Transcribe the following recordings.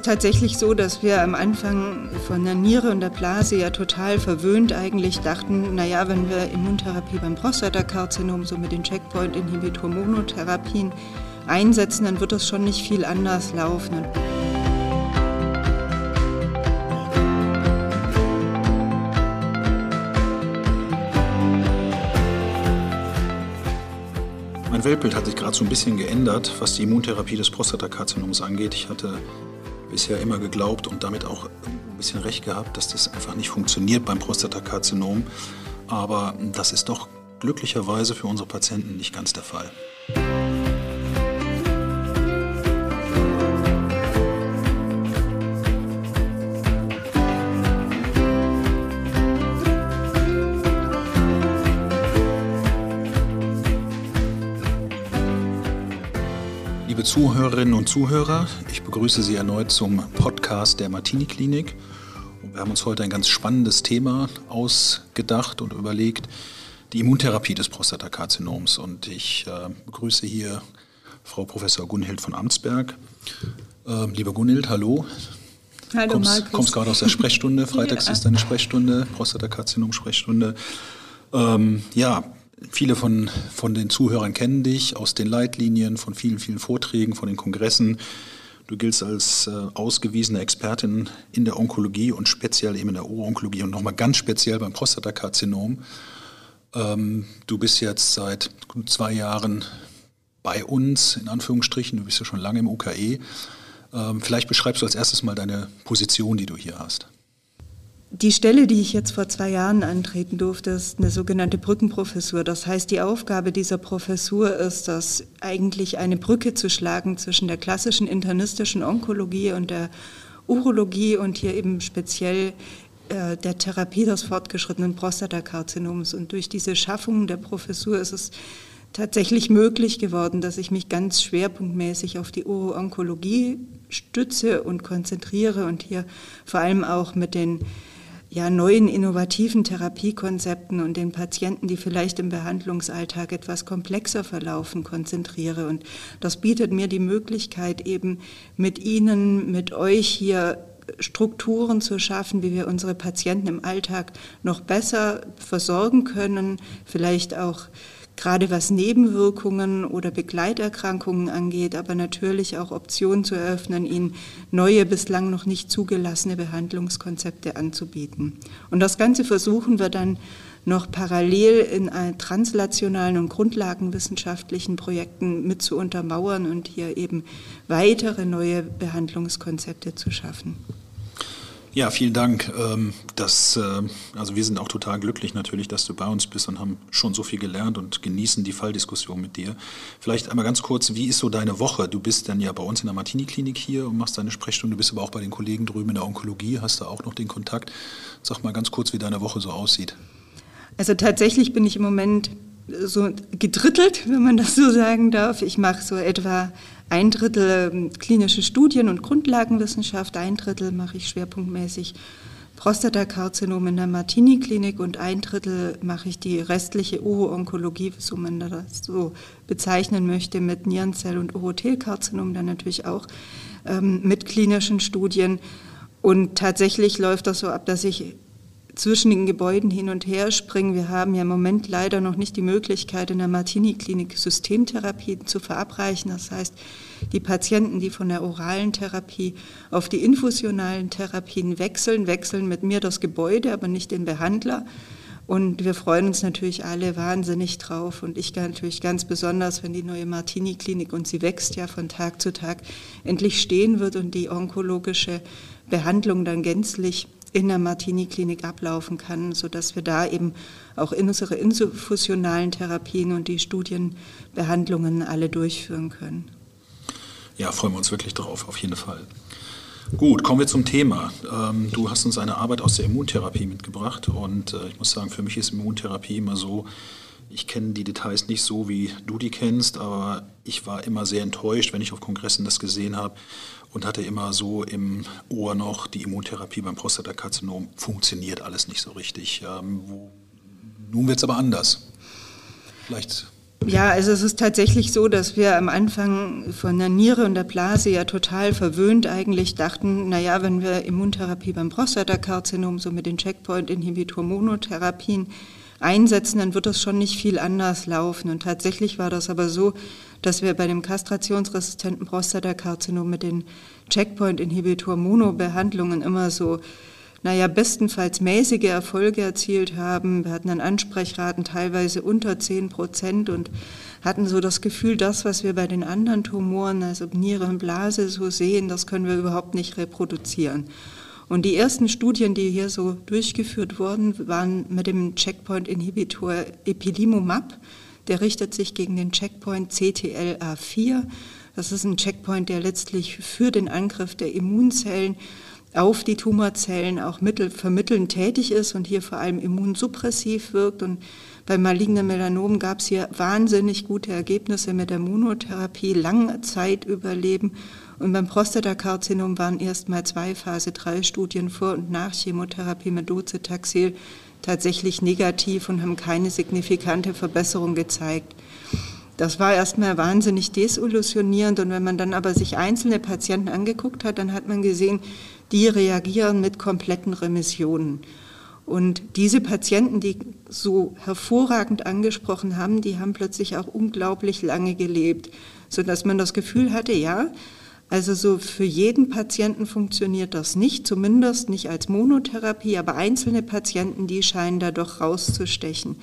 ist tatsächlich so, dass wir am Anfang von der Niere und der Blase ja total verwöhnt eigentlich dachten, naja, wenn wir Immuntherapie beim Prostatakarzinom so mit den Checkpoint-Inhibitor-Monotherapien einsetzen, dann wird das schon nicht viel anders laufen. Mein Weltbild hat sich gerade so ein bisschen geändert, was die Immuntherapie des Prostatakarzinoms angeht. Ich hatte bisher immer geglaubt und damit auch ein bisschen recht gehabt, dass das einfach nicht funktioniert beim Prostatakarzinom. Aber das ist doch glücklicherweise für unsere Patienten nicht ganz der Fall. Liebe Zuhörerinnen und Zuhörer, ich begrüße Sie erneut zum Podcast der Martini Klinik. Und wir haben uns heute ein ganz spannendes Thema ausgedacht und überlegt, die Immuntherapie des Prostatakarzinoms. Und ich äh, begrüße hier Frau Professor Gunhild von Amtsberg. Äh, liebe Gunhild, hallo. Hallo kommst, Markus. kommst gerade aus der Sprechstunde. Freitags Ja. ist deine Sprechstunde, Prostatakarzinom-Sprechstunde. Ähm, ja, viele von, von den Zuhörern kennen dich aus den Leitlinien, von vielen, vielen Vorträgen, von den Kongressen. Du giltst als äh, ausgewiesene Expertin in der Onkologie und speziell eben in der Uro-Onkologie und nochmal ganz speziell beim Prostatakarzinom. Ähm, du bist jetzt seit gut zwei Jahren bei uns, in Anführungsstrichen. Du bist ja schon lange im UKE. Ähm, vielleicht beschreibst du als erstes mal deine Position, die du hier hast. Die Stelle, die ich jetzt vor zwei Jahren antreten durfte, ist eine sogenannte Brückenprofessur. Das heißt, die Aufgabe dieser Professur ist es, eigentlich eine Brücke zu schlagen zwischen der klassischen internistischen Onkologie und der Urologie und hier eben speziell äh, der Therapie des fortgeschrittenen Prostatakarzinoms. Und durch diese Schaffung der Professur ist es tatsächlich möglich geworden, dass ich mich ganz schwerpunktmäßig auf die Uro-Onkologie stütze und konzentriere und hier vor allem auch mit den ja, neuen innovativen Therapiekonzepten und den Patienten, die vielleicht im Behandlungsalltag etwas komplexer verlaufen, konzentriere. Und das bietet mir die Möglichkeit, eben mit Ihnen, mit euch hier Strukturen zu schaffen, wie wir unsere Patienten im Alltag noch besser versorgen können, vielleicht auch gerade was Nebenwirkungen oder Begleiterkrankungen angeht, aber natürlich auch Optionen zu eröffnen, ihnen neue, bislang noch nicht zugelassene Behandlungskonzepte anzubieten. Und das Ganze versuchen wir dann noch parallel in translationalen und grundlagenwissenschaftlichen Projekten mit zu untermauern und hier eben weitere neue Behandlungskonzepte zu schaffen. Ja, vielen Dank. Ähm, Das, äh, also wir sind auch total glücklich natürlich, dass du bei uns bist und haben schon so viel gelernt und genießen die Falldiskussion mit dir. Vielleicht einmal ganz kurz, wie ist so deine Woche? Du bist dann ja bei uns in der Martini-Klinik hier und machst deine Sprechstunde, du bist aber auch bei den Kollegen drüben in der Onkologie, hast da auch noch den Kontakt. Sag mal ganz kurz, wie deine Woche so aussieht. Also tatsächlich bin ich im Moment so gedrittelt, wenn man das so sagen darf. Ich mache so etwa ein Drittel ähm, klinische Studien und Grundlagenwissenschaft, ein Drittel mache ich schwerpunktmäßig Prostatakarzinom in der Martini-Klinik und ein Drittel mache ich die restliche Uro-Onkologie, so man das so bezeichnen möchte, mit Nierenzell- und Urothelkarzinom dann natürlich auch ähm, mit klinischen Studien. Und tatsächlich läuft das so ab, dass ich zwischen den Gebäuden hin und her springen. Wir haben ja im Moment leider noch nicht die Möglichkeit, in der Martini-Klinik Systemtherapie zu verabreichen. Das heißt, die Patienten, die von der oralen Therapie auf die infusionalen Therapien wechseln, wechseln mit mir das Gebäude, aber nicht den Behandler. Und wir freuen uns natürlich alle wahnsinnig drauf und ich natürlich ganz besonders, wenn die neue Martini-Klinik, und sie wächst ja von Tag zu Tag, endlich stehen wird und die onkologische Behandlung dann gänzlich in der Martini-Klinik ablaufen kann, sodass wir da eben auch unsere infusionalen Therapien und die Studienbehandlungen alle durchführen können. Ja, freuen wir uns wirklich drauf, auf jeden Fall. Gut, kommen wir zum Thema. Ähm, du hast uns eine Arbeit aus der Immuntherapie mitgebracht und äh, ich muss sagen, für mich ist Immuntherapie immer so, ich kenne die Details nicht so, wie du die kennst, aber ich war immer sehr enttäuscht, wenn ich auf Kongressen das gesehen habe und hatte immer so im Ohr noch, die Immuntherapie beim Prostatakarzinom funktioniert alles nicht so richtig. Ähm, wo, nun wird es aber anders. Vielleicht Ja, also es ist tatsächlich so, dass wir am Anfang von der Niere und der Blase ja total verwöhnt eigentlich dachten, naja, wenn wir Immuntherapie beim Prostatakarzinom, so mit den Checkpoint-Inhibitor-Monotherapien einsetzen, dann wird das schon nicht viel anders laufen. Und tatsächlich war das aber so, dass wir bei dem kastrationsresistenten Prostatakarzinom mit den Checkpoint-Inhibitor-Mono-Behandlungen immer so naja, bestenfalls mäßige Erfolge erzielt haben. Wir hatten dann Ansprechraten teilweise unter 10 Prozent und hatten so das Gefühl, das, was wir bei den anderen Tumoren, also Niere und Blase, so sehen, das können wir überhaupt nicht reproduzieren. Und die ersten Studien, die hier so durchgeführt wurden, waren mit dem Checkpoint-Inhibitor Epilimumab. Der richtet sich gegen den Checkpoint CTLA4. Das ist ein Checkpoint, der letztlich für den Angriff der Immunzellen auf die Tumorzellen auch mittel, vermittelnd tätig ist und hier vor allem immunsuppressiv wirkt. Und bei malignen Melanomen gab es hier wahnsinnig gute Ergebnisse mit der Monotherapie, lange Zeit überleben. Und beim Prostatakarzinom waren erst mal zwei Phase 3 Studien vor und nach Chemotherapie mit Docetaxel tatsächlich negativ und haben keine signifikante Verbesserung gezeigt. Das war erstmal wahnsinnig desillusionierend und wenn man dann aber sich einzelne Patienten angeguckt hat, dann hat man gesehen, die reagieren mit kompletten Remissionen. Und diese Patienten, die so hervorragend angesprochen haben, die haben plötzlich auch unglaublich lange gelebt, sodass man das Gefühl hatte, ja, also so für jeden Patienten funktioniert das nicht, zumindest nicht als Monotherapie, aber einzelne Patienten, die scheinen da doch rauszustechen.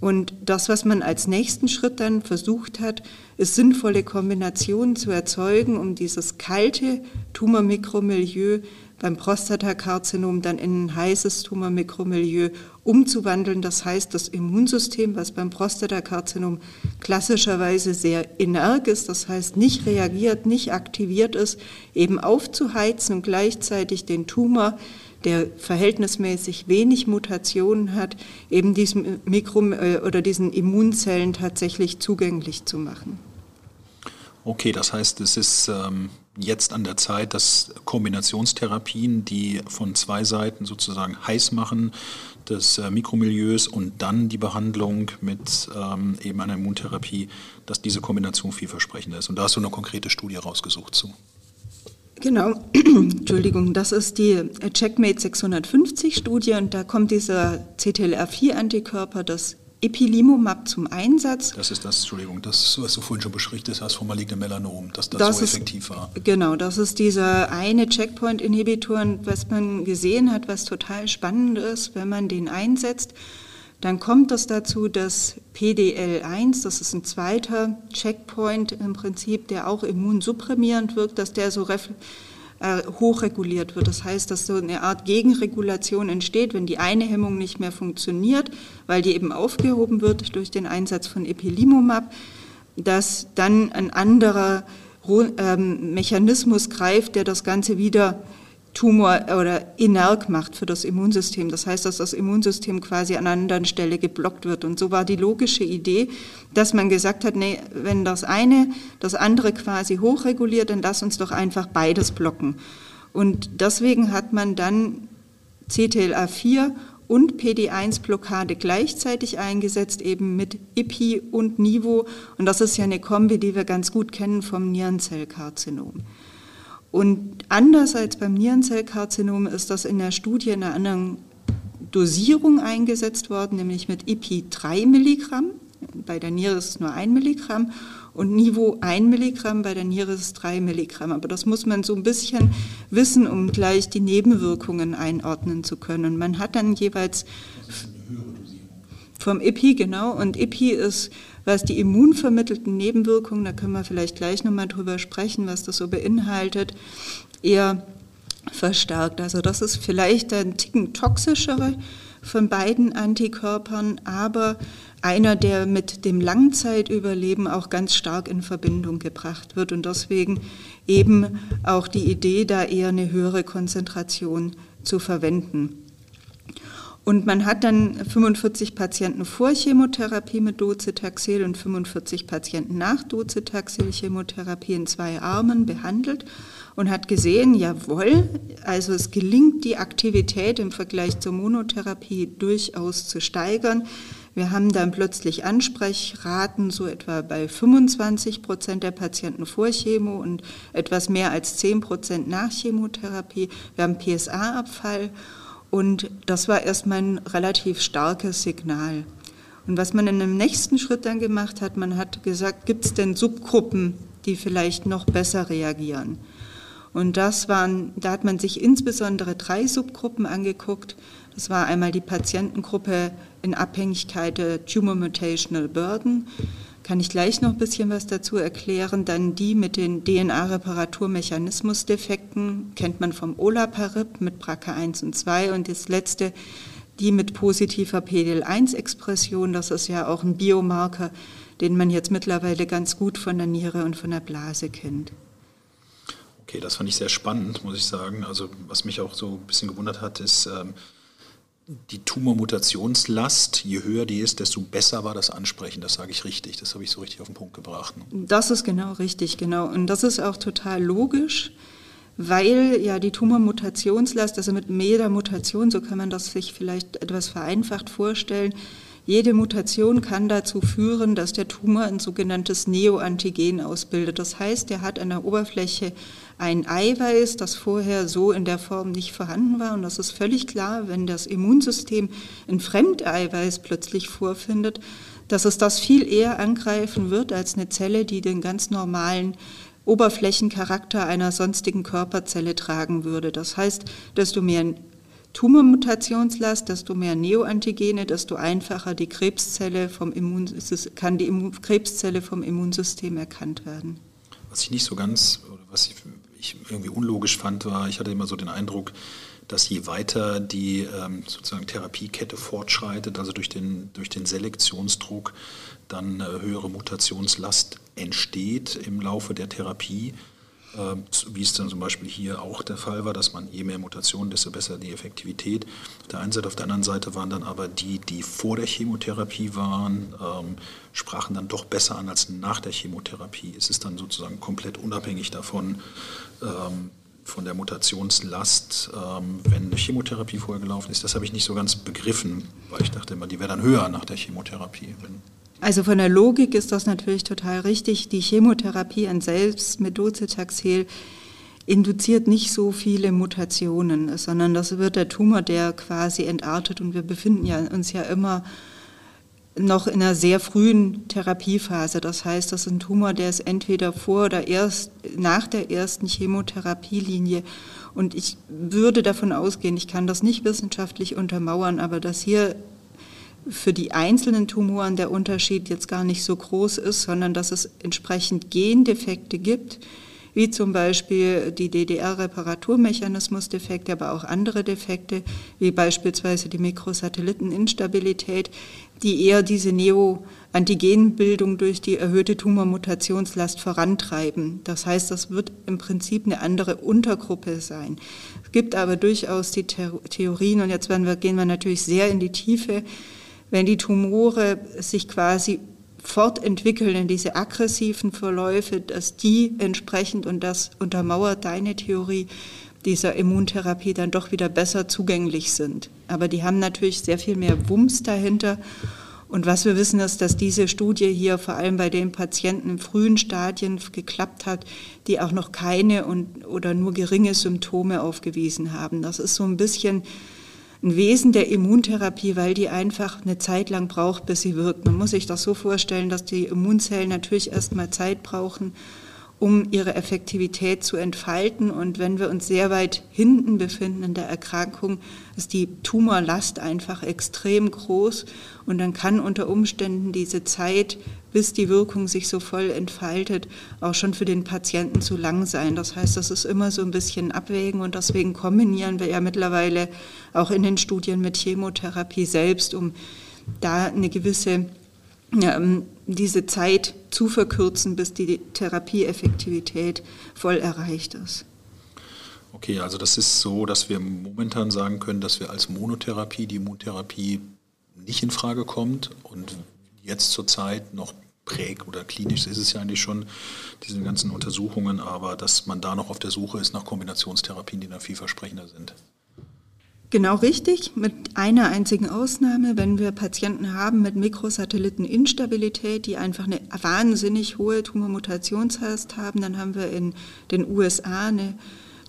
Und das, was man als nächsten Schritt dann versucht hat, ist sinnvolle Kombinationen zu erzeugen, um dieses kalte Tumormikromilieu beim Prostatakarzinom dann in ein heißes Tumormikromilieu umzuwandeln. Das heißt, das Immunsystem, was beim Prostatakarzinom klassischerweise sehr energ ist, das heißt nicht reagiert, nicht aktiviert ist, eben aufzuheizen und gleichzeitig den Tumor der verhältnismäßig wenig Mutationen hat, eben diesem Mikro äh, oder diesen Immunzellen tatsächlich zugänglich zu machen. Okay, das heißt, es ist ähm, jetzt an der Zeit, dass Kombinationstherapien, die von zwei Seiten sozusagen heiß machen, des äh, Mikromilieus und dann die Behandlung mit ähm, eben einer Immuntherapie, dass diese Kombination vielversprechender ist. Und da hast du eine konkrete Studie rausgesucht zu. Genau, Entschuldigung, das ist die Checkmate 650 Studie und da kommt dieser CTLR4-Antikörper, das Epilimumab zum Einsatz. Das ist das, Entschuldigung, das, was du vorhin schon beschrieben hast vom malignen Melanom, dass das, das so ist, effektiv war. Genau, das ist dieser eine Checkpoint-Inhibitor, was man gesehen hat, was total spannend ist, wenn man den einsetzt dann kommt es dazu, dass PDL1, das ist ein zweiter Checkpoint im Prinzip, der auch immunsupprimierend wirkt, dass der so äh, hochreguliert wird. Das heißt, dass so eine Art Gegenregulation entsteht, wenn die eine Hemmung nicht mehr funktioniert, weil die eben aufgehoben wird durch den Einsatz von Epilimumab, dass dann ein anderer ähm, Mechanismus greift, der das Ganze wieder Tumor oder inerg macht für das Immunsystem. Das heißt, dass das Immunsystem quasi an einer anderen Stelle geblockt wird. Und so war die logische Idee, dass man gesagt hat, nee, wenn das eine das andere quasi hochreguliert, dann lass uns doch einfach beides blocken. Und deswegen hat man dann CTLA4 und PD1-Blockade gleichzeitig eingesetzt, eben mit IPI und NIVO. Und das ist ja eine Kombi, die wir ganz gut kennen vom Nierenzellkarzinom. Und anders als beim Nierenzellkarzinom ist das in der Studie in einer anderen Dosierung eingesetzt worden, nämlich mit IPI 3 Milligramm. Bei der Niere ist es nur 1 Milligramm und Niveau 1 Milligramm, bei der Niere ist es 3 Milligramm. Aber das muss man so ein bisschen wissen, um gleich die Nebenwirkungen einordnen zu können. Und man hat dann jeweils vom IPI, genau, und IPI ist was die immunvermittelten Nebenwirkungen, da können wir vielleicht gleich nochmal drüber sprechen, was das so beinhaltet, eher verstärkt. Also das ist vielleicht ein Ticken toxischere von beiden Antikörpern, aber einer, der mit dem Langzeitüberleben auch ganz stark in Verbindung gebracht wird und deswegen eben auch die Idee, da eher eine höhere Konzentration zu verwenden. Und man hat dann 45 Patienten vor Chemotherapie mit Docetaxel und 45 Patienten nach Docetaxel-Chemotherapie in zwei Armen behandelt und hat gesehen, jawohl, also es gelingt die Aktivität im Vergleich zur Monotherapie durchaus zu steigern. Wir haben dann plötzlich Ansprechraten so etwa bei 25 Prozent der Patienten vor Chemo und etwas mehr als 10 Prozent nach Chemotherapie. Wir haben PSA-Abfall und das war erstmal ein relativ starkes Signal. Und was man in dem nächsten Schritt dann gemacht hat, man hat gesagt, gibt es denn Subgruppen, die vielleicht noch besser reagieren? Und das waren, da hat man sich insbesondere drei Subgruppen angeguckt. Das war einmal die Patientengruppe in Abhängigkeit der Tumor Mutational Burden. Kann ich gleich noch ein bisschen was dazu erklären. Dann die mit den DNA-Reparaturmechanismusdefekten, kennt man vom Olaparib mit BRCA1 und 2. Und das letzte, die mit positiver PDL1-Expression, das ist ja auch ein Biomarker, den man jetzt mittlerweile ganz gut von der Niere und von der Blase kennt. Okay, das fand ich sehr spannend, muss ich sagen. Also was mich auch so ein bisschen gewundert hat, ist ähm, die Tumormutationslast. Je höher die ist, desto besser war das Ansprechen. Das sage ich richtig. Das habe ich so richtig auf den Punkt gebracht. Das ist genau richtig, genau. Und das ist auch total logisch weil ja die Tumormutationslast, also mit jeder Mutation, so kann man das sich vielleicht etwas vereinfacht vorstellen, jede Mutation kann dazu führen, dass der Tumor ein sogenanntes Neoantigen ausbildet. Das heißt, er hat an der Oberfläche ein Eiweiß, das vorher so in der Form nicht vorhanden war. Und das ist völlig klar, wenn das Immunsystem ein Fremdeiweiß plötzlich vorfindet, dass es das viel eher angreifen wird als eine Zelle, die den ganz normalen Oberflächencharakter einer sonstigen Körperzelle tragen würde. Das heißt, desto mehr Tumormutationslast, desto mehr Neoantigene, desto einfacher die Krebszelle vom Immun, kann die Krebszelle vom Immunsystem erkannt werden. Was ich nicht so ganz, oder was ich, ich irgendwie unlogisch fand, war, ich hatte immer so den Eindruck, dass je weiter die ähm, sozusagen Therapiekette fortschreitet, also durch den, durch den Selektionsdruck, dann äh, höhere Mutationslast entsteht im Laufe der Therapie. Äh, wie es dann zum Beispiel hier auch der Fall war, dass man je mehr Mutationen, desto besser die Effektivität. Auf der einen Seite, auf der anderen Seite waren dann aber die, die vor der Chemotherapie waren, ähm, sprachen dann doch besser an als nach der Chemotherapie. Es ist dann sozusagen komplett unabhängig davon, ähm, von der Mutationslast, ähm, wenn eine Chemotherapie vorher gelaufen ist. Das habe ich nicht so ganz begriffen, weil ich dachte immer, die wäre dann höher nach der Chemotherapie. Also von der Logik ist das natürlich total richtig. Die Chemotherapie an selbst mit Docetaxel induziert nicht so viele Mutationen, sondern das wird der Tumor, der quasi entartet und wir befinden ja, uns ja immer noch in einer sehr frühen Therapiephase. Das heißt, das ist ein Tumor, der ist entweder vor oder erst nach der ersten Chemotherapielinie. Und ich würde davon ausgehen, ich kann das nicht wissenschaftlich untermauern, aber dass hier für die einzelnen Tumoren der Unterschied jetzt gar nicht so groß ist, sondern dass es entsprechend Gendefekte gibt, wie zum Beispiel die DDR-Reparaturmechanismusdefekte, aber auch andere Defekte, wie beispielsweise die Mikrosatelliteninstabilität, die eher diese Neoantigenbildung durch die erhöhte Tumormutationslast vorantreiben. Das heißt, das wird im Prinzip eine andere Untergruppe sein. Es gibt aber durchaus die Theorien, und jetzt wir, gehen wir natürlich sehr in die Tiefe, wenn die Tumore sich quasi fortentwickeln in diese aggressiven Verläufe, dass die entsprechend, und das untermauert deine Theorie, dieser Immuntherapie dann doch wieder besser zugänglich sind. Aber die haben natürlich sehr viel mehr Wumms dahinter. Und was wir wissen ist, dass diese Studie hier vor allem bei den Patienten in frühen Stadien geklappt hat, die auch noch keine und, oder nur geringe Symptome aufgewiesen haben. Das ist so ein bisschen ein Wesen der Immuntherapie, weil die einfach eine Zeit lang braucht, bis sie wirkt. Man muss sich das so vorstellen, dass die Immunzellen natürlich erstmal Zeit brauchen, um ihre Effektivität zu entfalten. Und wenn wir uns sehr weit hinten befinden in der Erkrankung, ist die Tumorlast einfach extrem groß. Und dann kann unter Umständen diese Zeit, bis die Wirkung sich so voll entfaltet, auch schon für den Patienten zu lang sein. Das heißt, das ist immer so ein bisschen Abwägen und deswegen kombinieren wir ja mittlerweile auch in den Studien mit Chemotherapie selbst, um da eine gewisse ähm, diese Zeit zu verkürzen, bis die Therapieeffektivität voll erreicht ist. Okay, also das ist so, dass wir momentan sagen können, dass wir als Monotherapie die Immuntherapie nicht in Frage kommt und jetzt zurzeit noch präg oder klinisch ist es ja eigentlich schon, diese ganzen Untersuchungen, aber dass man da noch auf der Suche ist nach Kombinationstherapien, die dann vielversprechender sind. Genau richtig, mit einer einzigen Ausnahme, wenn wir Patienten haben mit Mikrosatelliteninstabilität, die einfach eine wahnsinnig hohe Tumormutationshast haben, dann haben wir in den USA eine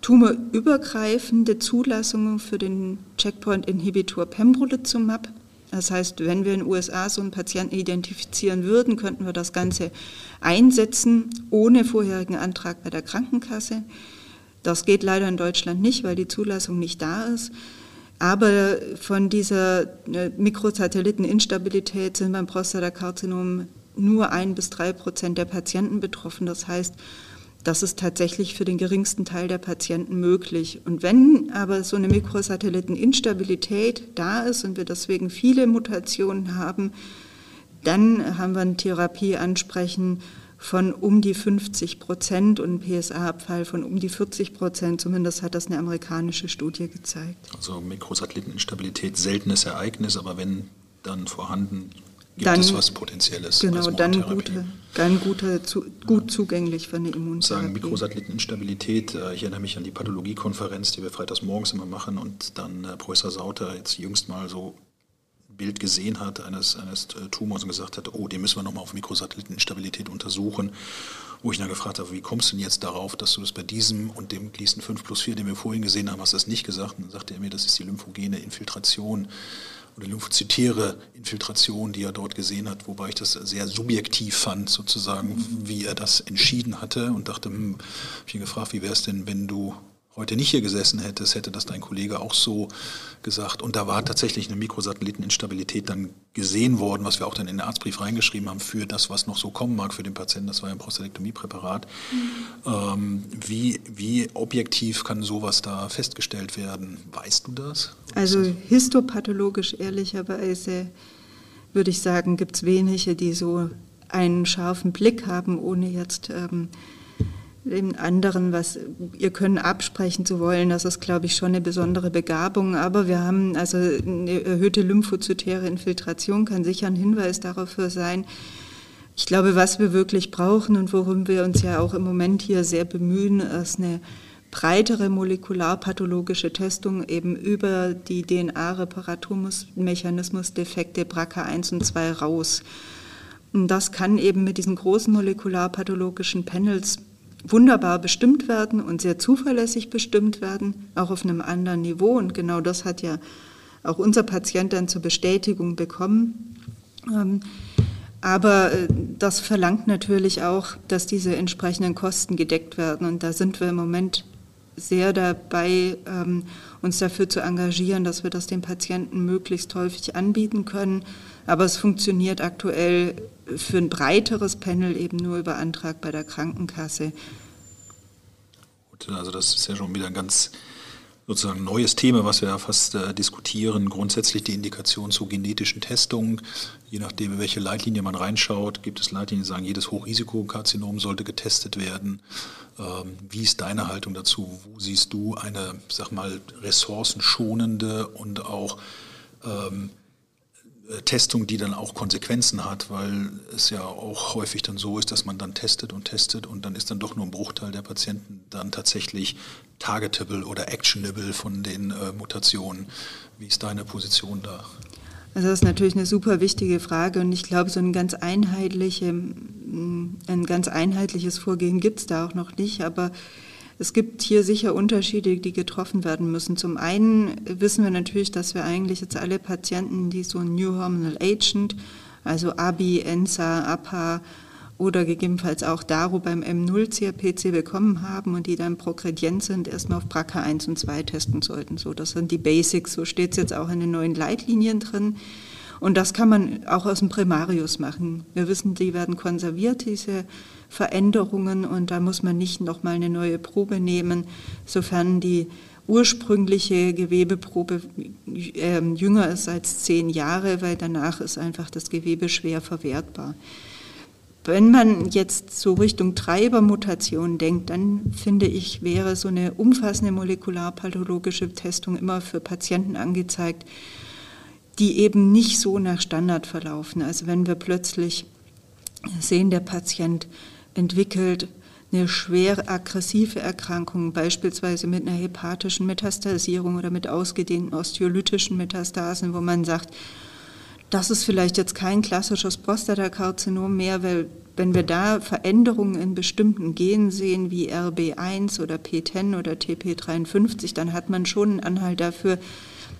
tumorübergreifende Zulassung für den Checkpoint-Inhibitor Pembrolizumab. Das heißt, wenn wir in den USA so einen Patienten identifizieren würden, könnten wir das Ganze einsetzen ohne vorherigen Antrag bei der Krankenkasse. Das geht leider in Deutschland nicht, weil die Zulassung nicht da ist. Aber von dieser äh, Mikrosatelliteninstabilität sind beim Prostatakarzinom nur ein bis drei Prozent der Patienten betroffen. Das heißt, das ist tatsächlich für den geringsten Teil der Patienten möglich. Und wenn aber so eine Mikrosatelliteninstabilität da ist und wir deswegen viele Mutationen haben, dann haben wir eine Therapie ansprechen von um die 50 Prozent und einen PSA-Abfall von um die 40 Prozent. Zumindest hat das eine amerikanische Studie gezeigt. Also Mikrosatelliteninstabilität, seltenes Ereignis, aber wenn dann vorhanden, gibt dann, es was Potenzielles. Genau, dann, gute, dann gute, zu, gut zugänglich für eine Immuntherapie. Sagen Mikrosatelliteninstabilität, äh, ich erinnere mich an die Pathologiekonferenz, die wir freitags morgens immer machen und dann äh, Professor Sauter jetzt jüngst mal so Bild gesehen hat eines, eines äh, Tumors und gesagt hat, oh, den müssen wir nochmal auf Mikrosatelliteninstabilität untersuchen. Wo ich dann gefragt habe, wie kommst du denn jetzt darauf, dass du das bei diesem und dem Gleason 5 plus 4, den wir vorhin gesehen haben, hast du das nicht gesagt? Und dann sagte er mir, das ist die lymphogene Infiltration oder lymphozytäre Infiltration, die er dort gesehen hat, wobei ich das sehr subjektiv fand, sozusagen, wie er das entschieden hatte und dachte, hm, habe ich ihn gefragt, wie wäre es denn, wenn du heute nicht hier gesessen hättest, hätte das dein Kollege auch so gesagt. Und da war tatsächlich eine Mikrosatelliteninstabilität dann gesehen worden, was wir auch dann in den Arztbrief reingeschrieben haben für das, was noch so kommen mag für den Patienten. Das war ja ein Prostatektomiepräparat. Mhm. Ähm, wie, wie objektiv kann sowas da festgestellt werden? Weißt du das? Also histopathologisch ehrlicherweise würde ich sagen, gibt es wenige, die so einen scharfen Blick haben, ohne jetzt... Ähm, dem anderen, was ihr können absprechen zu wollen, das ist, glaube ich, schon eine besondere Begabung. Aber wir haben also eine erhöhte lymphozytäre Infiltration kann sicher ein Hinweis dafür sein. Ich glaube, was wir wirklich brauchen und worum wir uns ja auch im Moment hier sehr bemühen, ist eine breitere molekularpathologische Testung eben über die DNA-Reparaturmechanismusdefekte BRCA1 und 2 raus. Und das kann eben mit diesen großen molekularpathologischen Panels wunderbar bestimmt werden und sehr zuverlässig bestimmt werden, auch auf einem anderen Niveau. Und genau das hat ja auch unser Patient dann zur Bestätigung bekommen. Ähm, aber äh, das verlangt natürlich auch, dass diese entsprechenden Kosten gedeckt werden. Und da sind wir im Moment sehr dabei, ähm, uns dafür zu engagieren, dass wir das den Patienten möglichst häufig anbieten können. Aber es funktioniert aktuell für ein breiteres Panel eben nur über Antrag bei der Krankenkasse. Also das ist ja schon wieder ein ganz sozusagen neues Thema, was wir ja fast äh, diskutieren. Grundsätzlich die Indikation zu genetischen Testungen. Je nachdem, welche Leitlinie man reinschaut, gibt es Leitlinien, die sagen, jedes Hochrisikokarzinom sollte getestet werden. Ähm, wie ist deine Haltung dazu? Wo siehst du eine, sag mal, ressourcenschonende und auch ähm, äh, Testung, die dann auch Konsequenzen hat, weil es ja auch häufig dann so ist, dass man dann testet und testet und dann ist dann doch nur ein Bruchteil der Patienten dann tatsächlich targetable oder actionable von den äh, Mutationen. Wie ist deine Position da? Also das ist natürlich eine super wichtige Frage und ich glaube, so ein ganz, einheitliche, ein ganz einheitliches Vorgehen gibt es da auch noch nicht, aber es gibt hier sicher Unterschiede, die getroffen werden müssen. Zum einen wissen wir natürlich, dass wir eigentlich jetzt alle Patienten, die so ein New Hormonal Agent, also ABI, ENSA, APA oder gegebenenfalls auch DARU beim M0-CRPC bekommen haben und die dann progredient sind, erstmal auf BRCA 1 und 2 testen sollten. So, das sind die Basics, so steht es jetzt auch in den neuen Leitlinien drin. Und das kann man auch aus dem Primarius machen. Wir wissen, die werden konserviert, diese Veränderungen und da muss man nicht nochmal eine neue Probe nehmen, sofern die ursprüngliche Gewebeprobe äh, jünger ist als zehn Jahre, weil danach ist einfach das Gewebe schwer verwertbar. Wenn man jetzt so Richtung Treibermutation denkt, dann finde ich, wäre so eine umfassende molekularpathologische Testung immer für Patienten angezeigt, die eben nicht so nach Standard verlaufen. Also wenn wir plötzlich sehen, der Patient entwickelt eine schwer aggressive Erkrankung, beispielsweise mit einer hepatischen Metastasierung oder mit ausgedehnten osteolytischen Metastasen, wo man sagt, das ist vielleicht jetzt kein klassisches Prostatakarzinom mehr, weil wenn wir da Veränderungen in bestimmten Genen sehen, wie RB1 oder P10 oder TP53, dann hat man schon einen Anhalt dafür,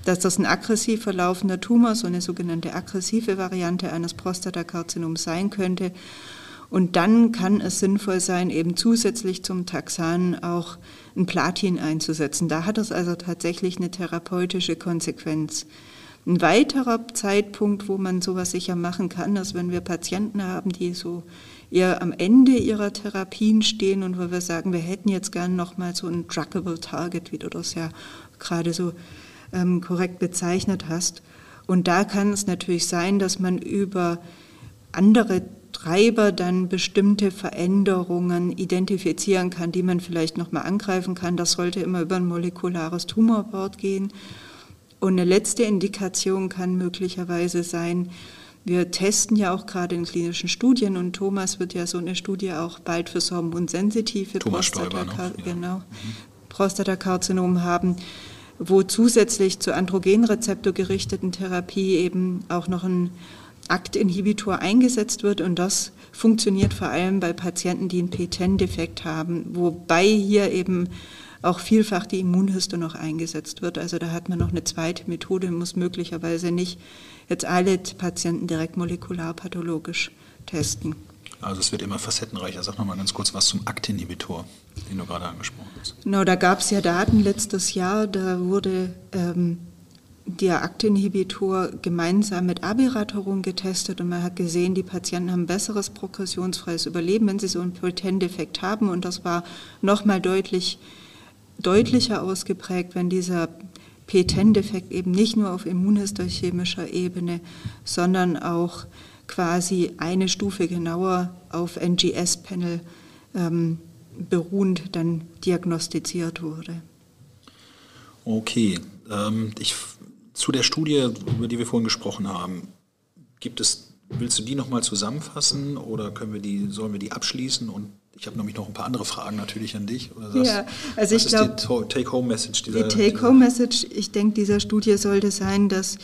dass das ein aggressiv verlaufender Tumor, so eine sogenannte aggressive Variante eines Prostatakarzinoms sein könnte. Und dann kann es sinnvoll sein, eben zusätzlich zum Taxan auch ein Platin einzusetzen. Da hat es also tatsächlich eine therapeutische Konsequenz. Ein weiterer Zeitpunkt, wo man sowas sicher machen kann, ist, wenn wir Patienten haben, die so eher am Ende ihrer Therapien stehen und wo wir sagen, wir hätten jetzt gern nochmal so ein druggable Target, wie du das ja gerade so ähm, korrekt bezeichnet hast. Und da kann es natürlich sein, dass man über andere Treiber dann bestimmte Veränderungen identifizieren kann, die man vielleicht nochmal angreifen kann. Das sollte immer über ein molekulares Tumorboard gehen. Und eine letzte Indikation kann möglicherweise sein, wir testen ja auch gerade in klinischen Studien und Thomas wird ja so eine Studie auch bald für hormonsensitive Prostatakarzinom ja. genau, mhm. Prostatakarzinom haben, wo zusätzlich zur androgenrezeptorgerichteten Therapie eben auch noch ein Aktinhibitor eingesetzt wird und das funktioniert vor allem bei Patienten, die einen P10-Defekt haben, wobei hier eben auch vielfach die Immunhisto noch eingesetzt wird. Also da hat man noch eine zweite Methode, muss möglicherweise nicht jetzt alle Patienten direkt molekularpathologisch testen. Also es wird immer facettenreicher. Sag noch mal ganz kurz was zum Aktinhibitor, den du gerade angesprochen hast. Genau, da gab es ja Daten letztes Jahr, da wurde ähm, der Aktinhibitor gemeinsam mit Abiraterol getestet und man hat gesehen, die Patienten haben besseres progressionsfreies Überleben, wenn sie so einen Protein-Defekt haben und das war nochmal deutlich deutlicher ausgeprägt, wenn dieser P10-Defekt eben nicht nur auf immunhistochemischer Ebene, sondern auch quasi eine Stufe genauer auf NGS-Panel ähm, beruhend dann diagnostiziert wurde. Okay, ähm, ich, zu der Studie, über die wir vorhin gesprochen haben, gibt es, willst du die nochmal zusammenfassen oder können wir die, sollen wir die abschließen und ich habe nämlich noch ein paar andere Fragen natürlich an dich. Das, ja, also ich glaube, die Take-Home-Message dieser Die Take-Home-Message, ich denke, dieser Studie sollte sein, dass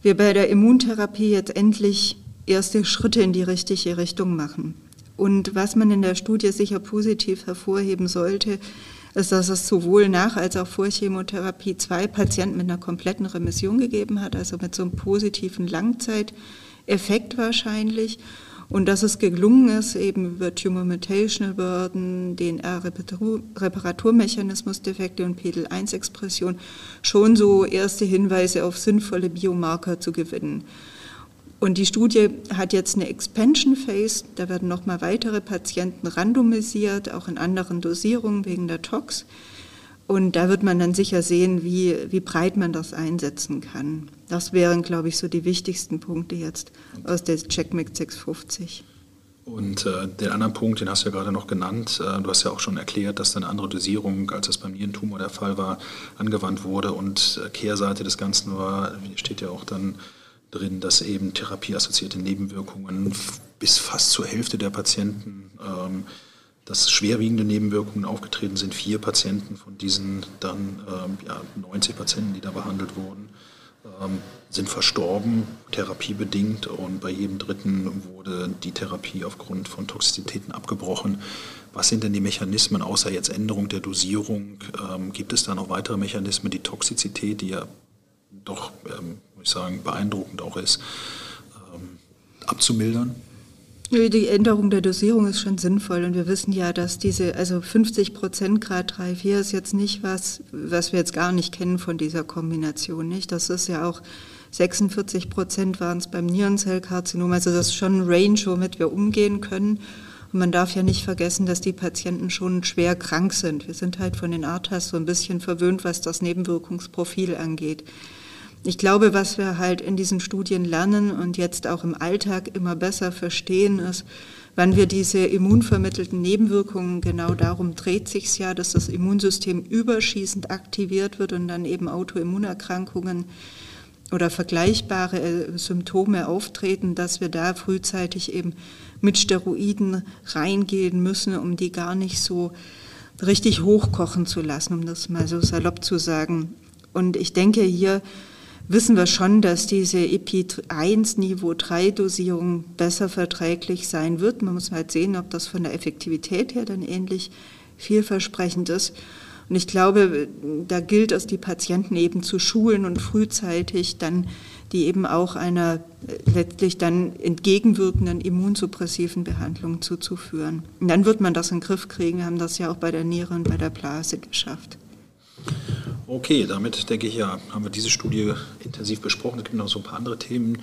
wir bei der Immuntherapie jetzt endlich erste Schritte in die richtige Richtung machen. Und was man in der Studie sicher positiv hervorheben sollte, ist, dass es sowohl nach als auch vor Chemotherapie zwei Patienten mit einer kompletten Remission gegeben hat, also mit so einem positiven Langzeiteffekt wahrscheinlich und dass es gelungen ist, eben über Tumor Mutational Burden, DNA-Reparaturmechanismus, Defekte und PDL1-Expression schon so erste Hinweise auf sinnvolle Biomarker zu gewinnen. Und die Studie hat jetzt eine Expansion Phase, da werden nochmal weitere Patienten randomisiert, auch in anderen Dosierungen wegen der Tox. Und da wird man dann sicher sehen, wie, wie breit man das einsetzen kann. Das wären, glaube ich, so die wichtigsten Punkte jetzt aus der Checkmate 650. Und äh, den anderen Punkt, den hast du ja gerade noch genannt. Äh, du hast ja auch schon erklärt, dass eine andere Dosierung, als es beim Nierentumor der Fall war, angewandt wurde. Und äh, Kehrseite des Ganzen war, steht ja auch dann drin, dass eben therapieassoziierte Nebenwirkungen bis fast zur Hälfte der Patienten ähm, dass schwerwiegende Nebenwirkungen aufgetreten sind. Vier Patienten von diesen dann ähm, ja, 90 Patienten, die da behandelt wurden, ähm, sind verstorben, therapiebedingt und bei jedem dritten wurde die Therapie aufgrund von Toxizitäten abgebrochen. Was sind denn die Mechanismen, außer jetzt Änderung der Dosierung? Ähm, gibt es da noch weitere Mechanismen, die Toxizität, die ja doch, ähm, muss ich sagen, beeindruckend auch ist, ähm, abzumildern? Die Änderung der Dosierung ist schon sinnvoll und wir wissen ja, dass diese, also 50 Prozent Grad 3, 4 ist jetzt nicht was, was wir jetzt gar nicht kennen von dieser Kombination, nicht? Das ist ja auch 46 Prozent waren es beim Nierenzellkarzinom, also das ist schon ein Range, womit wir umgehen können. Und man darf ja nicht vergessen, dass die Patienten schon schwer krank sind. Wir sind halt von den ARTAS so ein bisschen verwöhnt, was das Nebenwirkungsprofil angeht. Ich glaube, was wir halt in diesen Studien lernen und jetzt auch im Alltag immer besser verstehen, ist, wann wir diese immunvermittelten Nebenwirkungen, genau darum dreht sich ja, dass das Immunsystem überschießend aktiviert wird und dann eben Autoimmunerkrankungen oder vergleichbare äh, Symptome auftreten, dass wir da frühzeitig eben mit Steroiden reingehen müssen, um die gar nicht so richtig hochkochen zu lassen, um das mal so salopp zu sagen. Und ich denke, hier wissen wir schon, dass diese EPI-1 Niveau 3 Dosierung besser verträglich sein wird. Man muss halt sehen, ob das von der Effektivität her dann ähnlich vielversprechend ist. Und ich glaube, da gilt es, die Patienten eben zu schulen und frühzeitig dann die eben auch einer letztlich dann entgegenwirkenden immunsuppressiven Behandlung zuzuführen. Und dann wird man das in den Griff kriegen, wir haben das ja auch bei der Niere und bei der Blase geschafft. Okay, damit denke ich ja, haben wir diese Studie intensiv besprochen. Es gibt noch so ein paar andere Themen,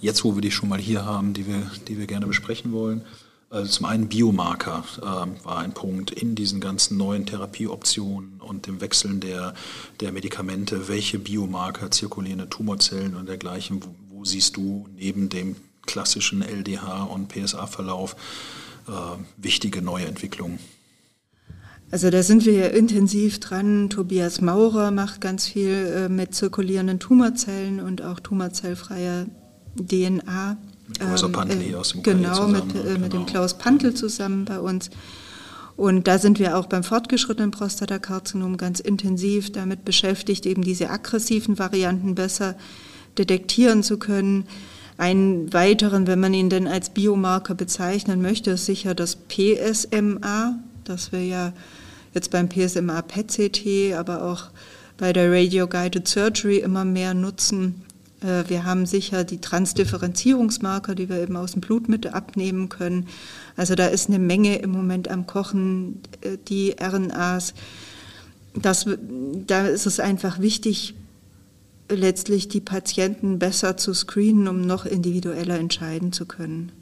jetzt wo wir die schon mal hier haben, die wir, die wir gerne besprechen wollen. Also zum einen Biomarker äh, war ein Punkt in diesen ganzen neuen Therapieoptionen und dem Wechseln der, der Medikamente. Welche Biomarker, zirkulierende Tumorzellen und dergleichen, wo, wo siehst du neben dem klassischen LDH- und PSA-Verlauf äh, wichtige neue Entwicklungen? Also da sind wir ja intensiv dran. Tobias Maurer macht ganz viel äh, mit zirkulierenden Tumorzellen und auch tumorzellfreier DNA. Mit Professor ähm, Pantel hier aus dem Genau, mit, äh, genau. mit dem Klaus Pantel zusammen bei uns. Und da sind wir auch beim fortgeschrittenen Prostatakarzinom ganz intensiv damit beschäftigt, eben diese aggressiven Varianten besser detektieren zu können. Einen weiteren, wenn man ihn denn als Biomarker bezeichnen möchte, ist sicher das PSMA, das wir ja jetzt beim PSMA PET-CT, aber auch bei der Radio Guided Surgery immer mehr nutzen. Äh, wir haben sicher die Transdifferenzierungsmarker, die wir eben aus dem Blut mit abnehmen können. Also da ist eine Menge im Moment am Kochen, äh, die RNAs. Das, da ist es einfach wichtig, letztlich die Patienten besser zu screenen, um noch individueller entscheiden zu können.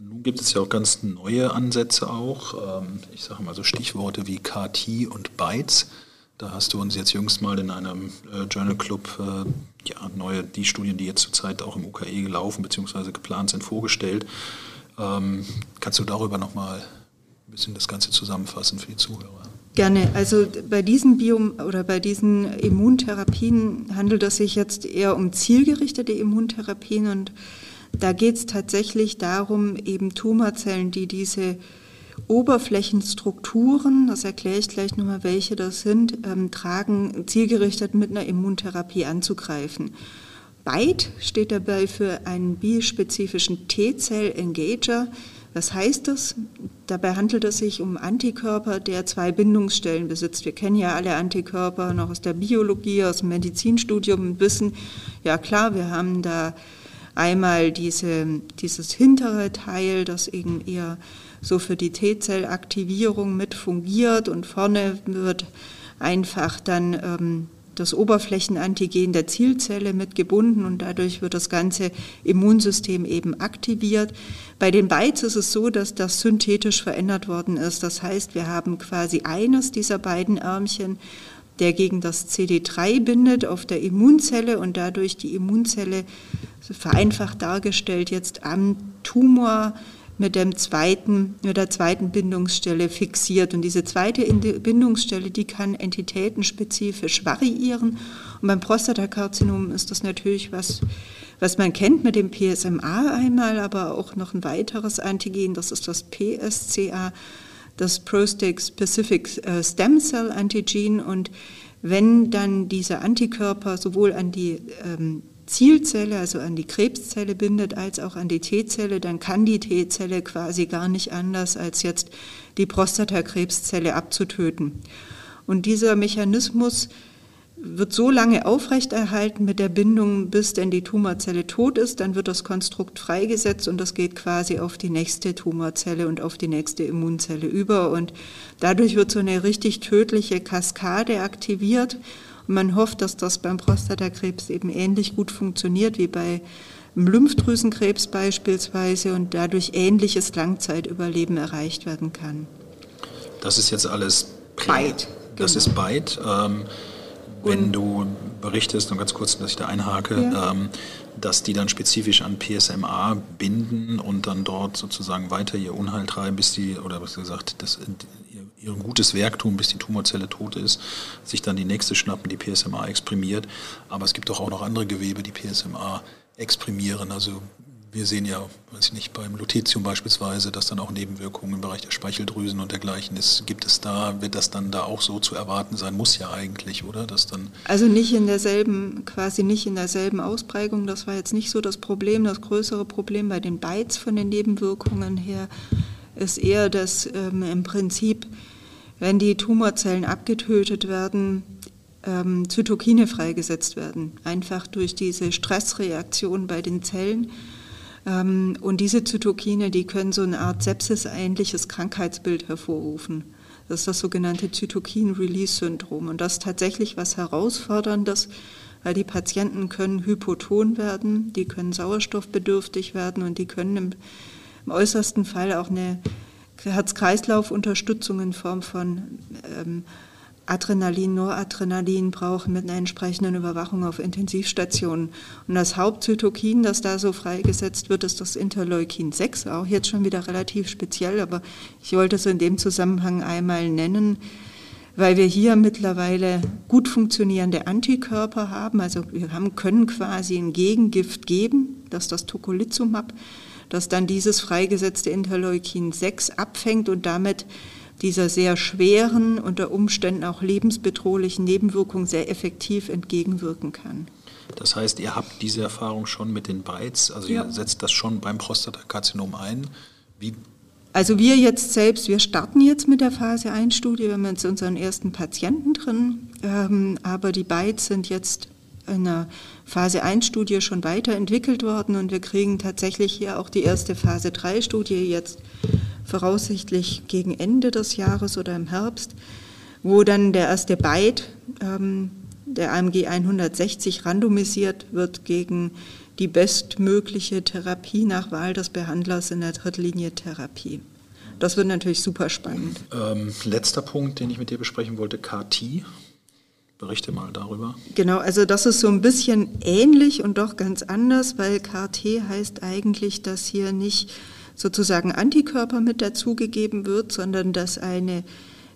Nun gibt es ja auch ganz neue Ansätze auch. Ähm, ich sage mal so Stichworte wie KT und Bytes. Da hast du uns jetzt jüngst mal in einem äh, Journal Club äh, ja, neue, die Studien, die jetzt zurzeit auch im UKE gelaufen bzw. geplant sind, vorgestellt. Ähm, kannst du darüber nochmal ein bisschen das Ganze zusammenfassen für die Zuhörer? Gerne. Also bei diesen Biom oder bei diesen Immuntherapien handelt es sich jetzt eher um zielgerichtete Immuntherapien und da geht es tatsächlich darum, eben Tumorzellen, die diese Oberflächenstrukturen, das erkläre ich gleich nochmal, welche das sind, ähm, tragen, zielgerichtet mit einer Immuntherapie anzugreifen. BITE steht dabei für einen bispezifischen T-Zell-Engager. Was heißt das? Dabei handelt es sich um Antikörper, der zwei Bindungsstellen besitzt. Wir kennen ja alle Antikörper noch aus der Biologie, aus dem Medizinstudium und wissen, ja klar, wir haben da einmal diese, dieses hintere Teil, das eben eher so für die T-Zellaktivierung mit fungiert und vorne wird einfach dann ähm, das Oberflächenantigen der Zielzelle mit gebunden und dadurch wird das ganze Immunsystem eben aktiviert. Bei den Bytes ist es so, dass das synthetisch verändert worden ist. Das heißt, wir haben quasi eines dieser beiden Ärmchen, der gegen das CD3 bindet auf der Immunzelle und dadurch die Immunzelle vereinfacht dargestellt jetzt am Tumor mit, dem zweiten, mit der zweiten Bindungsstelle fixiert. Und diese zweite Bindungsstelle, die kann entitätenspezifisch variieren. Und beim Prostatakarzinom ist das natürlich was, was man kennt mit dem PSMA einmal, aber auch noch ein weiteres Antigen, das ist das PSCA, das Prostate Specific äh, Stem Cell Antigen. Und wenn dann diese Antikörper sowohl an die ähm, Zielzelle, also an die Krebszelle bindet, als auch an die T-Zelle, dann kann die T-Zelle quasi gar nicht anders, als jetzt die Prostatakrebszelle abzutöten. Und dieser Mechanismus wird so lange aufrechterhalten mit der Bindung, bis denn die Tumorzelle tot ist, dann wird das Konstrukt freigesetzt und das geht quasi auf die nächste Tumorzelle und auf die nächste Immunzelle über und dadurch wird so eine richtig tödliche Kaskade aktiviert und man hofft, dass das beim Prostatakrebs eben ähnlich gut funktioniert wie bei Lymphdrüsenkrebs beispielsweise und dadurch ähnliches Langzeitüberleben erreicht werden kann. Das ist jetzt alles Byte. Das genau. ist Byte. Ähm, wenn du berichtest, nur ganz kurz, dass ich da einhake, ja. ähm, dass die dann spezifisch an PSMA binden und dann dort sozusagen weiter ihr Unheil treiben, bis die, oder was gesagt, das, ihr ihr gutes Werk tun, bis die Tumorzelle tot ist, sich dann die nächste schnappen, die PSMA exprimiert. Aber es gibt doch auch noch andere Gewebe, die PSMA exprimieren. Also wir sehen ja, weiß ich nicht, beim Lutetium beispielsweise, dass dann auch Nebenwirkungen im Bereich der Speicheldrüsen und dergleichen ist. Gibt es da, wird das dann da auch so zu erwarten sein? Muss ja eigentlich, oder? Dass dann also nicht in derselben, quasi nicht in derselben Ausprägung. Das war jetzt nicht so das Problem. Das größere Problem bei den Bytes von den Nebenwirkungen her ist eher, dass ähm, im Prinzip, wenn die Tumorzellen abgetötet werden, ähm, Zytokine freigesetzt werden. Einfach durch diese Stressreaktion bei den Zellen und diese Zytokine, die können so eine Art Sepsis-ähnliches Krankheitsbild hervorrufen. Das ist das sogenannte Zytokin-Release-Syndrom. Und das ist tatsächlich was Herausforderndes, weil die Patienten können hypoton werden, die können sauerstoffbedürftig werden und die können im, im äußersten Fall auch eine Herz-Kreislauf-Unterstützung in Form von ähm, Adrenalin, Noradrenalin brauchen mit einer entsprechenden Überwachung auf Intensivstationen. Und das Hauptzytokin, das da so freigesetzt wird, ist das Interleukin 6, auch jetzt schon wieder relativ speziell, aber ich wollte es in dem Zusammenhang einmal nennen, weil wir hier mittlerweile gut funktionierende Antikörper haben. Also wir haben, können quasi ein Gegengift geben, das das Tocilizumab, das dann dieses freigesetzte Interleukin 6 abfängt und damit dieser sehr schweren, unter Umständen auch lebensbedrohlichen Nebenwirkung sehr effektiv entgegenwirken kann. Das heißt, ihr habt diese Erfahrung schon mit den Bytes, also ja. ihr setzt das schon beim Prostatakarzinom ein. Wie also wir jetzt selbst, wir starten jetzt mit der Phase 1 Studie, wir haben jetzt unseren ersten Patienten drin, ähm, aber die Bytes sind jetzt in der Phase 1 Studie schon weiterentwickelt worden und wir kriegen tatsächlich hier auch die erste Phase 3 Studie jetzt voraussichtlich gegen Ende des Jahres oder im Herbst, wo dann der erste Byte, ähm, der AMG 160, randomisiert wird gegen die bestmögliche Therapie nach Wahl des Behandlers in der Drittlinie-Therapie. Das wird natürlich super spannend. Ähm, letzter Punkt, den ich mit dir besprechen wollte, KT. Berichte mal darüber. Genau, also das ist so ein bisschen ähnlich und doch ganz anders, weil KT heißt eigentlich, dass hier nicht sozusagen Antikörper mit dazugegeben wird, sondern dass eine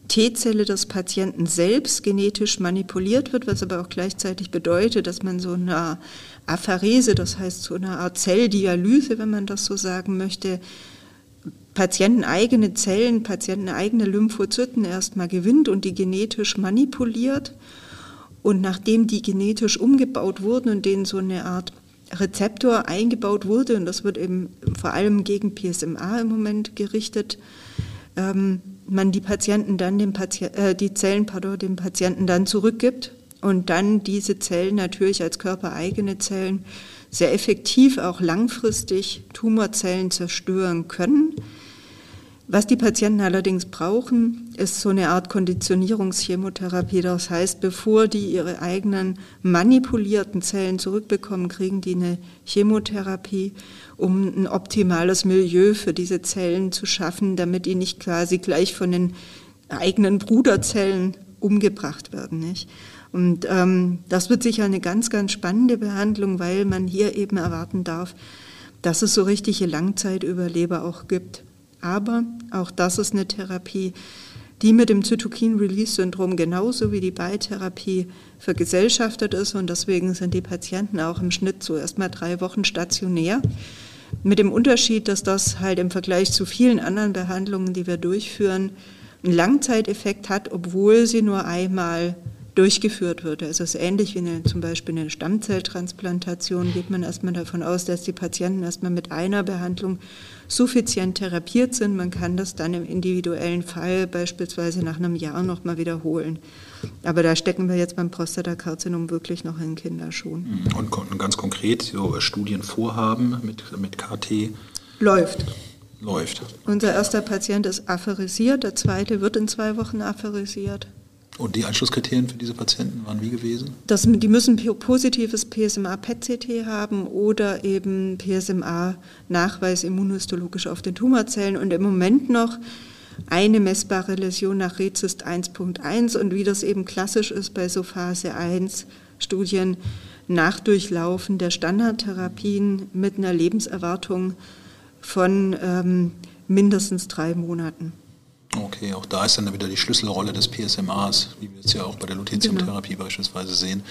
T-Zelle des Patienten selbst genetisch manipuliert wird, was aber auch gleichzeitig bedeutet, dass man so eine Apharese, das heißt so eine Art Zelldialyse, wenn man das so sagen möchte, patienteneigene Zellen, patienteneigene Lymphozyten erstmal gewinnt und die genetisch manipuliert. Und nachdem die genetisch umgebaut wurden und denen so eine Art Rezeptor eingebaut wurde, und das wird eben vor allem gegen PSMA im Moment gerichtet, ähm, man die Patienten dann dem Patient, äh, die Zellen pardon, dem Patienten dann zurückgibt und dann diese Zellen natürlich als körpereigene Zellen sehr effektiv auch langfristig Tumorzellen zerstören können. Was die Patienten allerdings brauchen, ist so eine Art Konditionierungschemotherapie. Das heißt, bevor die ihre eigenen manipulierten Zellen zurückbekommen, kriegen die eine Chemotherapie, um ein optimales Milieu für diese Zellen zu schaffen, damit die nicht quasi gleich von den eigenen Bruderzellen umgebracht werden. Nicht? Und ähm, das wird sicher eine ganz, ganz spannende Behandlung, weil man hier eben erwarten darf, dass es so richtige Langzeitüberleber auch gibt. Aber auch das ist eine Therapie, die mit dem Zytokin-Release-Syndrom genauso wie die Beitherapie vergesellschaftet ist und deswegen sind die Patienten auch im Schnitt so erstmal drei Wochen stationär. Mit dem Unterschied, dass das halt im Vergleich zu vielen anderen Behandlungen, die wir durchführen, einen Langzeiteffekt hat, obwohl sie nur einmal durchgeführt wird. Also es ist ähnlich wie eine, zum Beispiel eine Stammzelltransplantation, geht man erstmal davon aus, dass die Patienten erstmal mit einer Behandlung suffizient therapiert sind. Man kann das dann im individuellen Fall beispielsweise nach einem Jahr nochmal wiederholen. Aber da stecken wir jetzt beim Prostatakarzinom wirklich noch in Kinderschuhen. Und ganz konkret, so Studienvorhaben mit, mit KT? Läuft. Läuft. Unser erster Patient ist apherisiert, der zweite wird in zwei Wochen apherisiert. Und die Anschlusskriterien für diese Patienten waren wie gewesen? Das, die müssen positives PSMA-PET-CT haben oder eben PSMA-Nachweis immunohistologisch auf den Tumorzellen und im Moment noch eine messbare Läsion nach Rezist 1.1 und wie das eben klassisch ist bei so Phase 1 Studien, Nachdurchlaufen der Standardtherapien mit einer Lebenserwartung von ähm, mindestens drei Monaten. Okay, auch da ist dann wieder die Schlüsselrolle des PSMAs, wie wir es ja auch bei der Lutetiumtherapie genau. beispielsweise sehen.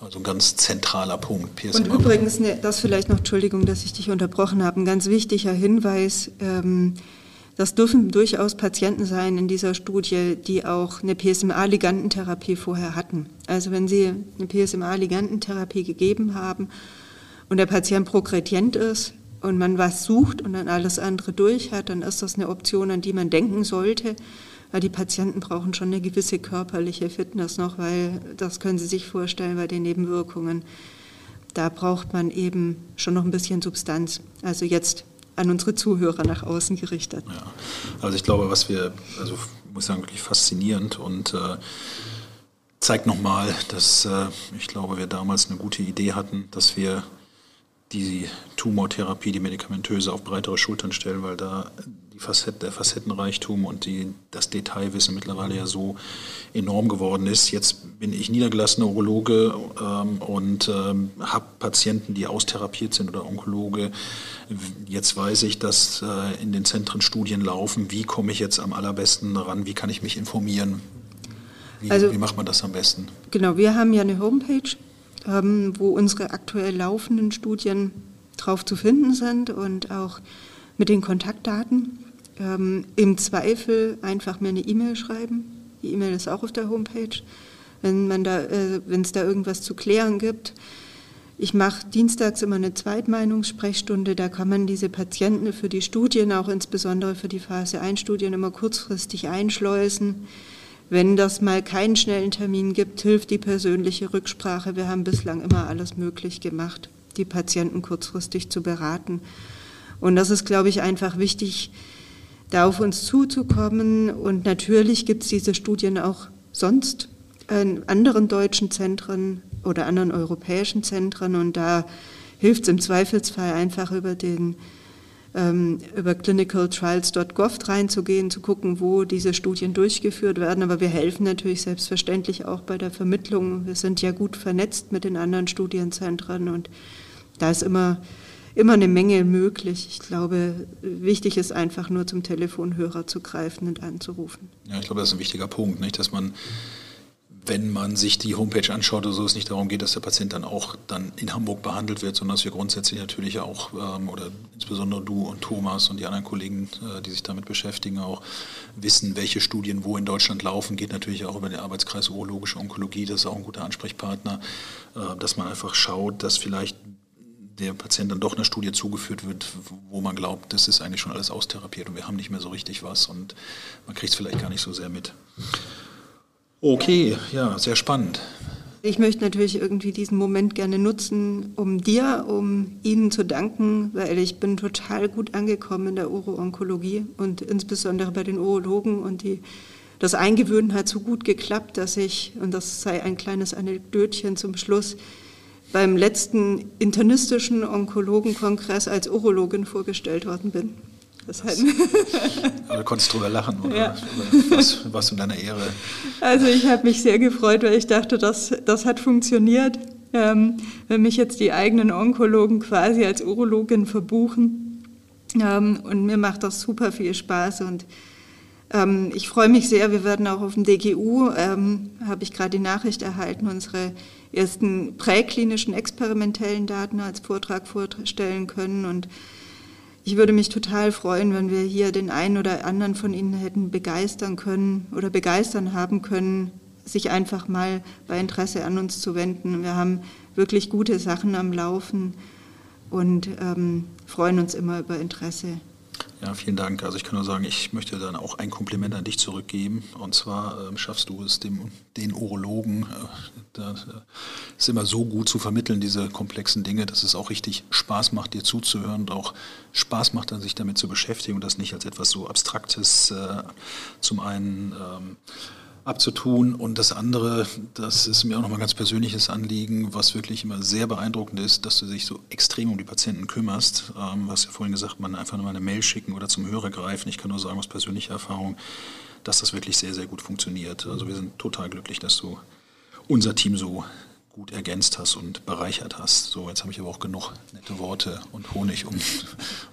Also ein ganz zentraler Punkt. PSMA. Und übrigens, ne, das vielleicht noch, Entschuldigung, dass ich dich unterbrochen habe, ein ganz wichtiger Hinweis. Ähm, das dürfen durchaus Patienten sein in dieser Studie, die auch eine PSMA-Ligantentherapie vorher hatten. Also wenn sie eine PSMA-Ligantentherapie gegeben haben und der Patient progredient ist und man was sucht und dann alles andere durch hat, dann ist das eine Option, an die man denken sollte. Weil die Patienten brauchen schon eine gewisse körperliche Fitness noch, weil das können Sie sich vorstellen bei den Nebenwirkungen. Da braucht man eben schon noch ein bisschen Substanz. Also jetzt an unsere Zuhörer nach außen gerichtet. Ja, also ich glaube, was wir, also muss sagen, wirklich faszinierend und äh, zeigt nochmal, dass äh, ich glaube, wir damals eine gute Idee hatten, dass wir die Tumortherapie, die medikamentöse auf breitere Schultern stellen, weil da die Facette, der Facettenreichtum und die, das Detailwissen mittlerweile ja so enorm geworden ist. Jetzt bin ich niedergelassener Urologe ähm, und ähm, habe Patienten, die austherapiert sind oder Onkologe. Jetzt weiß ich, dass äh, in den Zentren Studien laufen. Wie komme ich jetzt am allerbesten ran? Wie kann ich mich informieren? Wie, also, wie macht man das am besten? Genau, wir haben ja eine Homepage, wo unsere aktuell laufenden Studien drauf zu finden sind und auch mit den Kontaktdaten. Ähm, Im Zweifel einfach mir eine E-Mail schreiben. Die E-Mail ist auch auf der Homepage. Wenn man da, äh, wenn es da irgendwas zu klären gibt. Ich mache dienstags immer eine Zweitmeinungssprechstunde. Da kann man diese Patienten für die Studien, auch insbesondere für die Phase 1 Studien, immer kurzfristig einschleusen. Wenn das mal keinen schnellen Termin gibt, hilft die persönliche Rücksprache. Wir haben bislang immer alles möglich gemacht, die Patienten kurzfristig zu beraten. Und das ist, glaube ich, einfach wichtig, da auf uns zuzukommen. Und natürlich gibt es diese Studien auch sonst in anderen deutschen Zentren oder anderen europäischen Zentren. Und da hilft es im Zweifelsfall einfach über den ähm, über clinicaltrials.gov reinzugehen, zu gucken, wo diese Studien durchgeführt werden. Aber wir helfen natürlich selbstverständlich auch bei der Vermittlung. Wir sind ja gut vernetzt mit den anderen Studienzentren und da ist immer immer eine Menge möglich. Ich glaube, wichtig ist einfach nur zum Telefonhörer zu greifen und anzurufen. Ja, ich glaube, das ist ein wichtiger Punkt, nicht, dass man wenn man sich die Homepage anschaut, so es nicht darum geht, dass der Patient dann auch dann in Hamburg behandelt wird, sondern dass wir grundsätzlich natürlich auch, ähm, oder insbesondere du und Thomas und die anderen Kollegen, äh, die sich damit beschäftigen, auch wissen, welche Studien wo in Deutschland laufen, geht natürlich auch über den Arbeitskreis Urologische Onkologie, das ist auch ein guter Ansprechpartner, äh, dass man einfach schaut, dass vielleicht der Patient dann doch einer Studie zugeführt wird, wo man glaubt, das ist eigentlich schon alles austherapiert und wir haben nicht mehr so richtig was und man kriegt es vielleicht gar nicht so sehr mit. Okay, ja, sehr spannend. Ich möchte natürlich irgendwie diesen Moment gerne nutzen, um dir, um Ihnen zu danken, weil ich bin total gut angekommen in der Uro-Onkologie und insbesondere bei den Urologen und die, das Eingewöhnen hat so gut geklappt, dass ich, und das sei ein kleines Anekdötchen zum Schluss, beim letzten internistischen Onkologenkongress als Urologin vorgestellt worden bin. Das heißt, aber du konntest drüber lachen, oder? Ja. was, was in deiner Ehre? Also ich habe mich sehr gefreut, weil ich dachte, das, das hat funktioniert. Ähm, wenn mich jetzt die eigenen Onkologen quasi als Urologin verbuchen. Ähm, und mir macht das super viel Spaß und ähm, ich freue mich sehr. Wir werden auch auf dem DGU, ähm, habe ich gerade die Nachricht erhalten, unsere ersten präklinischen experimentellen Daten als Vortrag vorstellen können. Und ich würde mich total freuen, wenn wir hier den einen oder anderen von Ihnen hätten begeistern können oder begeistern haben können, sich einfach mal bei Interesse an uns zu wenden. Wir haben wirklich gute Sachen am Laufen und ähm, freuen uns immer über Interesse. Ja, vielen Dank. Also ich kann nur sagen, ich möchte dann auch ein Kompliment an dich zurückgeben. Und zwar ähm, schaffst du es, dem, den Urologen, äh, äh, ist immer so gut zu vermitteln, diese komplexen Dinge, dass es auch richtig Spaß macht, dir zuzuhören und auch Spaß macht, dann sich damit zu beschäftigen und das nicht als etwas so Abstraktes äh, zum einen ähm, abzutun. Und das andere, das ist mir auch nochmal ganz persönliches Anliegen, was wirklich immer sehr beeindruckend ist, dass du dich so extrem um die Patienten kümmerst. Ähm, hast ja vorhin gesagt, man einfach nur eine Mail schicken oder zum Hörer greifen. Ich kann nur sagen aus persönlicher Erfahrung, dass das wirklich sehr, sehr gut funktioniert. Also wir sind total glücklich, dass du unser Team so gut ergänzt hast und bereichert hast. So, jetzt habe ich aber auch genug nette Worte und Honig um.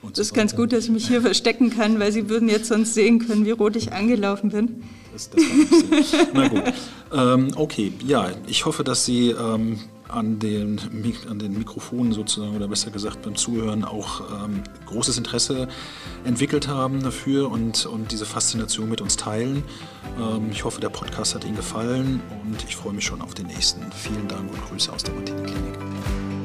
Und das ist ganz gut, dass ich mich hier verstecken kann, weil Sie würden jetzt sonst sehen können, wie rot ich angelaufen bin. Das Na gut. Ähm, okay, ja, ich hoffe, dass Sie ähm, an den, an den Mikrofonen sozusagen oder besser gesagt beim Zuhören auch ähm, großes Interesse entwickelt haben dafür und, und diese Faszination mit uns teilen. Ähm, ich hoffe, der Podcast hat Ihnen gefallen und ich freue mich schon auf den nächsten. Vielen Dank und Grüße aus der Martini Klinik.